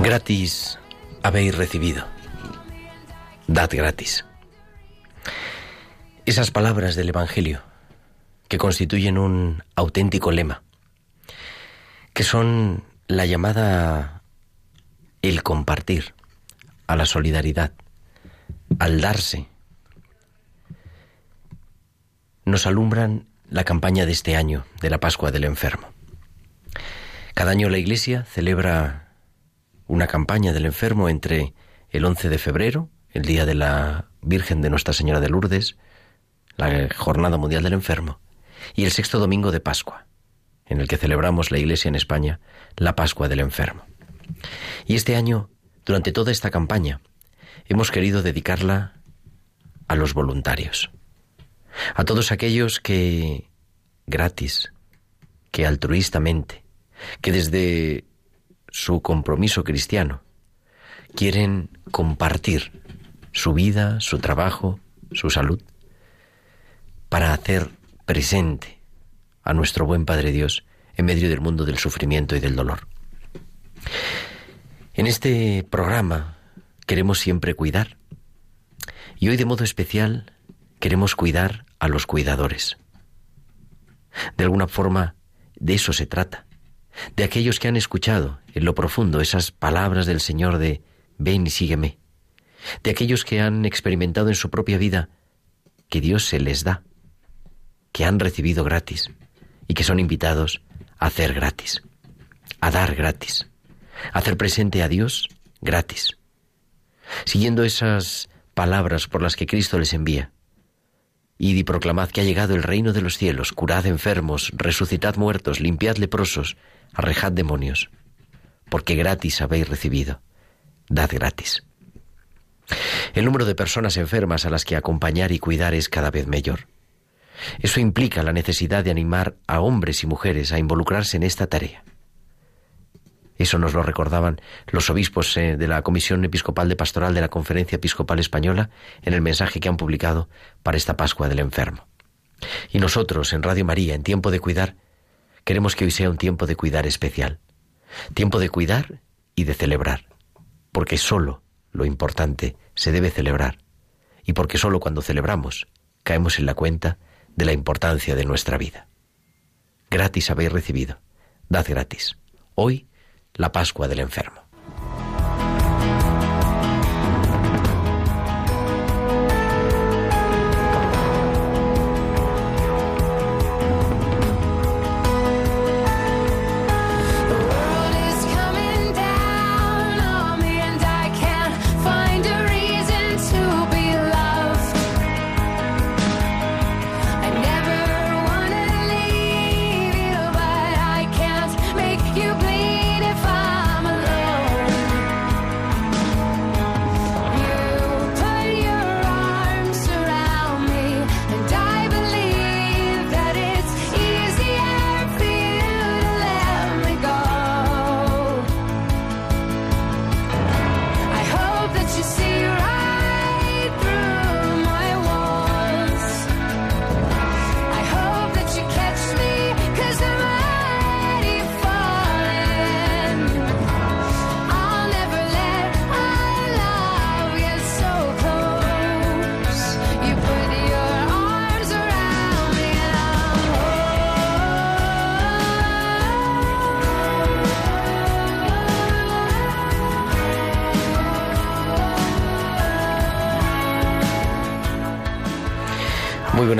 Gratis habéis recibido. Dad gratis. Esas palabras del Evangelio, que constituyen un auténtico lema, que son la llamada el compartir, a la solidaridad, al darse, nos alumbran la campaña de este año de la Pascua del Enfermo. Cada año la Iglesia celebra una campaña del enfermo entre el 11 de febrero, el día de la Virgen de Nuestra Señora de Lourdes, la Jornada Mundial del Enfermo, y el sexto domingo de Pascua, en el que celebramos la Iglesia en España la Pascua del Enfermo. Y este año, durante toda esta campaña, hemos querido dedicarla a los voluntarios, a todos aquellos que, gratis, que altruistamente, que desde su compromiso cristiano, quieren compartir su vida, su trabajo, su salud, para hacer presente a nuestro buen Padre Dios en medio del mundo del sufrimiento y del dolor. En este programa queremos siempre cuidar y hoy de modo especial queremos cuidar a los cuidadores. De alguna forma, de eso se trata, de aquellos que han escuchado en lo profundo esas palabras del Señor de ven y sígueme, de aquellos que han experimentado en su propia vida que Dios se les da, que han recibido gratis y que son invitados a hacer gratis, a dar gratis, a hacer presente a Dios gratis, siguiendo esas palabras por las que Cristo les envía. Id y proclamad que ha llegado el reino de los cielos, curad enfermos, resucitad muertos, limpiad leprosos, arrejad demonios, porque gratis habéis recibido, dad gratis. El número de personas enfermas a las que acompañar y cuidar es cada vez mayor. Eso implica la necesidad de animar a hombres y mujeres a involucrarse en esta tarea. Eso nos lo recordaban los obispos eh, de la Comisión Episcopal de Pastoral de la Conferencia Episcopal Española en el mensaje que han publicado para esta Pascua del Enfermo. Y nosotros, en Radio María, en tiempo de cuidar, queremos que hoy sea un tiempo de cuidar especial. Tiempo de cuidar y de celebrar. Porque solo lo importante se debe celebrar. Y porque solo cuando celebramos caemos en la cuenta de la importancia de nuestra vida. Gratis habéis recibido. Dad gratis. Hoy la Pascua del Enfermo.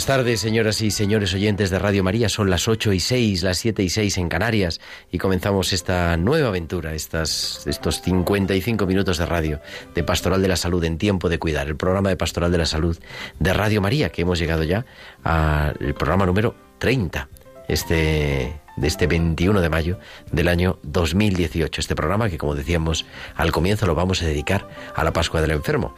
Buenas tardes, señoras y señores oyentes de Radio María. Son las 8 y 6, las 7 y 6 en Canarias y comenzamos esta nueva aventura, estas, estos 55 minutos de radio de Pastoral de la Salud en Tiempo de Cuidar, el programa de Pastoral de la Salud de Radio María, que hemos llegado ya al programa número 30. Este de este 21 de mayo del año 2018. Este programa que, como decíamos al comienzo, lo vamos a dedicar a la Pascua del Enfermo.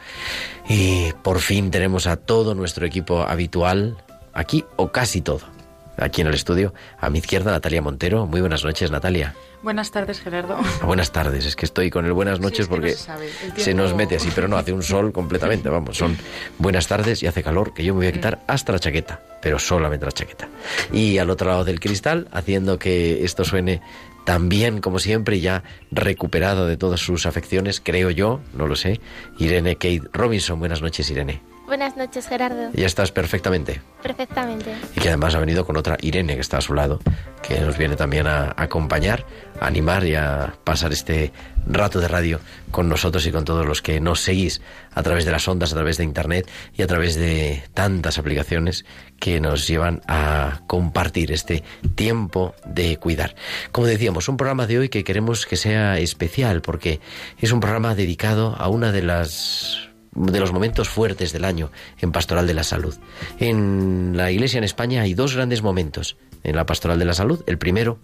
Y por fin tenemos a todo nuestro equipo habitual aquí, o casi todo, aquí en el estudio. A mi izquierda, Natalia Montero. Muy buenas noches, Natalia. Buenas tardes, Gerardo. Buenas tardes, es que estoy con el buenas noches porque se, nos mete así, pero no, hace un sol completamente, vamos, son buenas tardes y hace calor que yo me voy a quitar hasta la chaqueta, pero solamente la chaqueta. Y al otro lado del cristal, haciendo que esto suene tan bien como siempre, ya recuperado de todas sus afecciones, creo yo, no lo sé, Irene Kate Robinson. Buenas noches, Irene. Buenas noches, Gerardo. Ya estás perfectamente. Perfectamente. Y que además ha venido con otra Irene que está a su lado, que nos viene también a, acompañar, a animar y a pasar este rato de radio con nosotros y con todos los que nos seguís a través de las ondas, a través de Internet y a través de tantas aplicaciones que nos llevan a compartir este tiempo de cuidar. Como decíamos, un programa de hoy que queremos que sea especial porque es un programa dedicado a una de las de los momentos fuertes del año en Pastoral de la Salud. En la Iglesia en España hay dos grandes momentos en la Pastoral de la Salud. El primero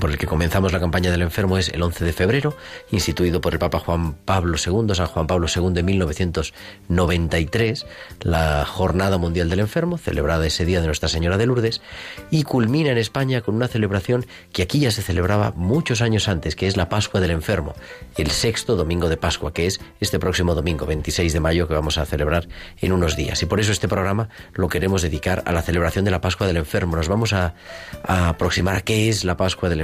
por el que comenzamos la campaña del enfermo es el 11 de febrero, instituido por el Papa Juan Pablo II, San Juan Pablo II en 1993, la Jornada Mundial del Enfermo, celebrada ese día de Nuestra Señora de Lourdes, y culmina en España con una celebración que aquí ya se celebraba muchos años antes, que es la Pascua del Enfermo, el sexto domingo de Pascua, que es este próximo domingo, 26 de mayo, que vamos a celebrar en unos días. Y por eso este programa lo queremos dedicar a la celebración de la Pascua del Enfermo. Nos vamos a, a aproximar a qué es la Pascua del enfermo,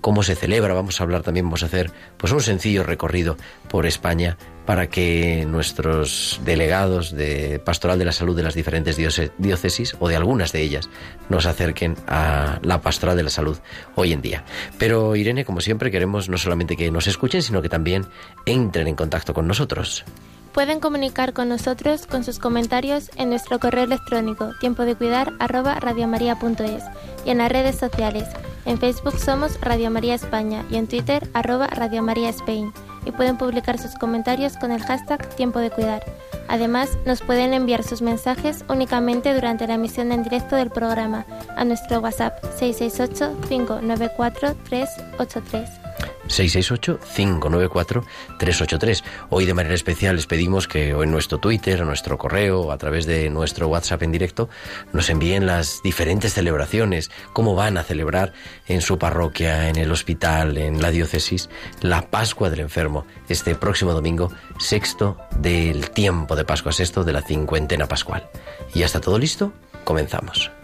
cómo se celebra. Vamos a hablar también, vamos a hacer pues un sencillo recorrido por España para que nuestros delegados de Pastoral de la Salud de las diferentes diócesis o de algunas de ellas nos acerquen a la Pastoral de la Salud hoy en día. Pero Irene, como siempre, queremos no solamente que nos escuchen, sino que también entren en contacto con nosotros. Pueden comunicar con nosotros con sus comentarios en nuestro correo electrónico tiempo de cuidar y en las redes sociales en Facebook somos Radio María España y en Twitter arroba Radio y pueden publicar sus comentarios con el hashtag Tiempo de Cuidar. Además, nos pueden enviar sus mensajes únicamente durante la emisión en directo del programa a nuestro WhatsApp 668 594 383. 668-594-383. Hoy de manera especial les pedimos que en nuestro Twitter, en nuestro correo, a través de nuestro WhatsApp en directo, nos envíen las diferentes celebraciones, cómo van a celebrar en su parroquia, en el hospital, en la diócesis, la Pascua del Enfermo, este próximo domingo, sexto del tiempo de Pascua, sexto de la cincuentena pascual. ¿Y ya está todo listo? Comenzamos.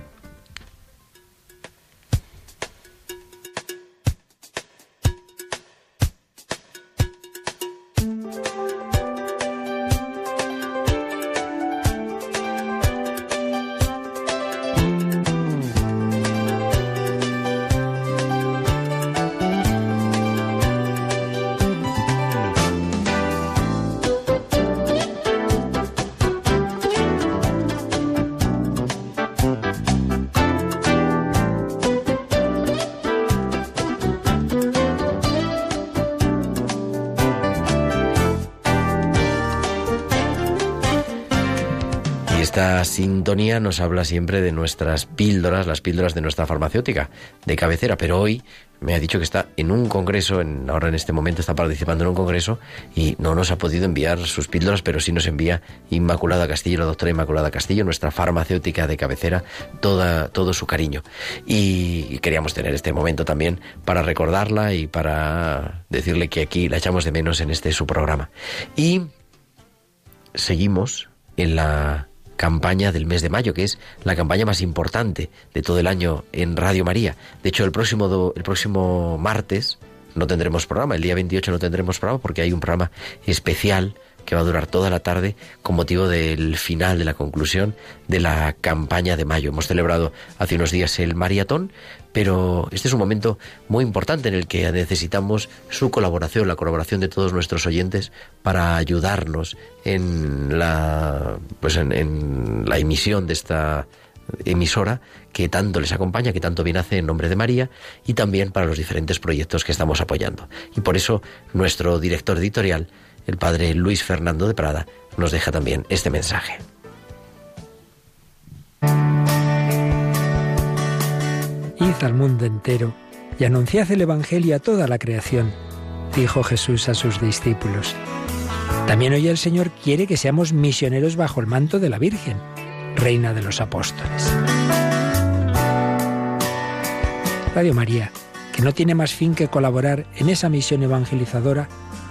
Sintonía nos habla siempre de nuestras píldoras, las píldoras de nuestra farmacéutica de cabecera, pero hoy me ha dicho que está en un congreso, en, ahora en este momento está participando en un congreso y no nos ha podido enviar sus píldoras, pero sí nos envía Inmaculada Castillo, la doctora Inmaculada Castillo, nuestra farmacéutica de cabecera, toda, todo su cariño. Y queríamos tener este momento también para recordarla y para decirle que aquí la echamos de menos en este su programa. Y seguimos en la campaña del mes de mayo, que es la campaña más importante de todo el año en Radio María. De hecho, el próximo, el próximo martes no tendremos programa, el día 28 no tendremos programa porque hay un programa especial que va a durar toda la tarde con motivo del final, de la conclusión de la campaña de mayo. Hemos celebrado hace unos días el maratón, pero este es un momento muy importante en el que necesitamos su colaboración, la colaboración de todos nuestros oyentes para ayudarnos en la, pues en la emisión de esta emisora que tanto les acompaña, que tanto bien hace en nombre de María y también para los diferentes proyectos que estamos apoyando. Y por eso nuestro director editorial, el padre Luis Fernando de Prada, nos deja también este mensaje. Id al mundo entero y anunciad el Evangelio a toda la creación, dijo Jesús a sus discípulos. También hoy el Señor quiere que seamos misioneros bajo el manto de la Virgen Reina de los Apóstoles. Radio María, que no tiene más fin que colaborar en esa misión evangelizadora,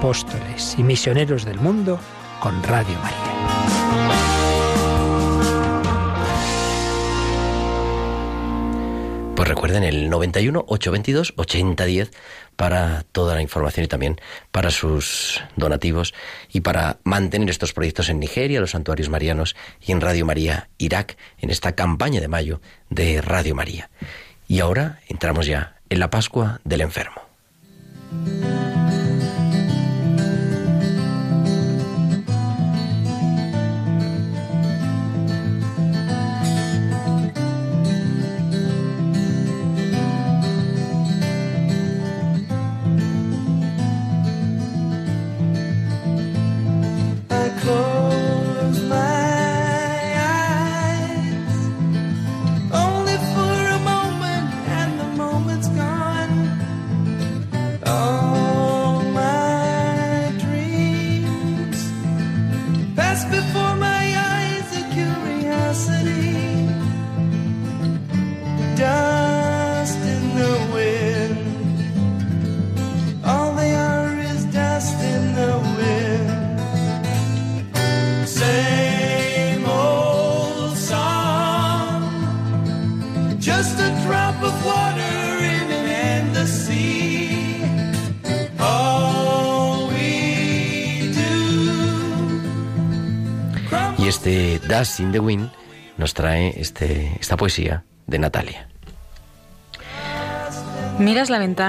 Apóstoles y misioneros del mundo con Radio María. Pues recuerden el 91 822 8010 para toda la información y también para sus donativos y para mantener estos proyectos en Nigeria, los santuarios marianos y en Radio María Irak, en esta campaña de mayo de Radio María. Y ahora entramos ya en la Pascua del Enfermo. Dust in the Wind nos trae este, esta poesía de Natalia. Miras la ventana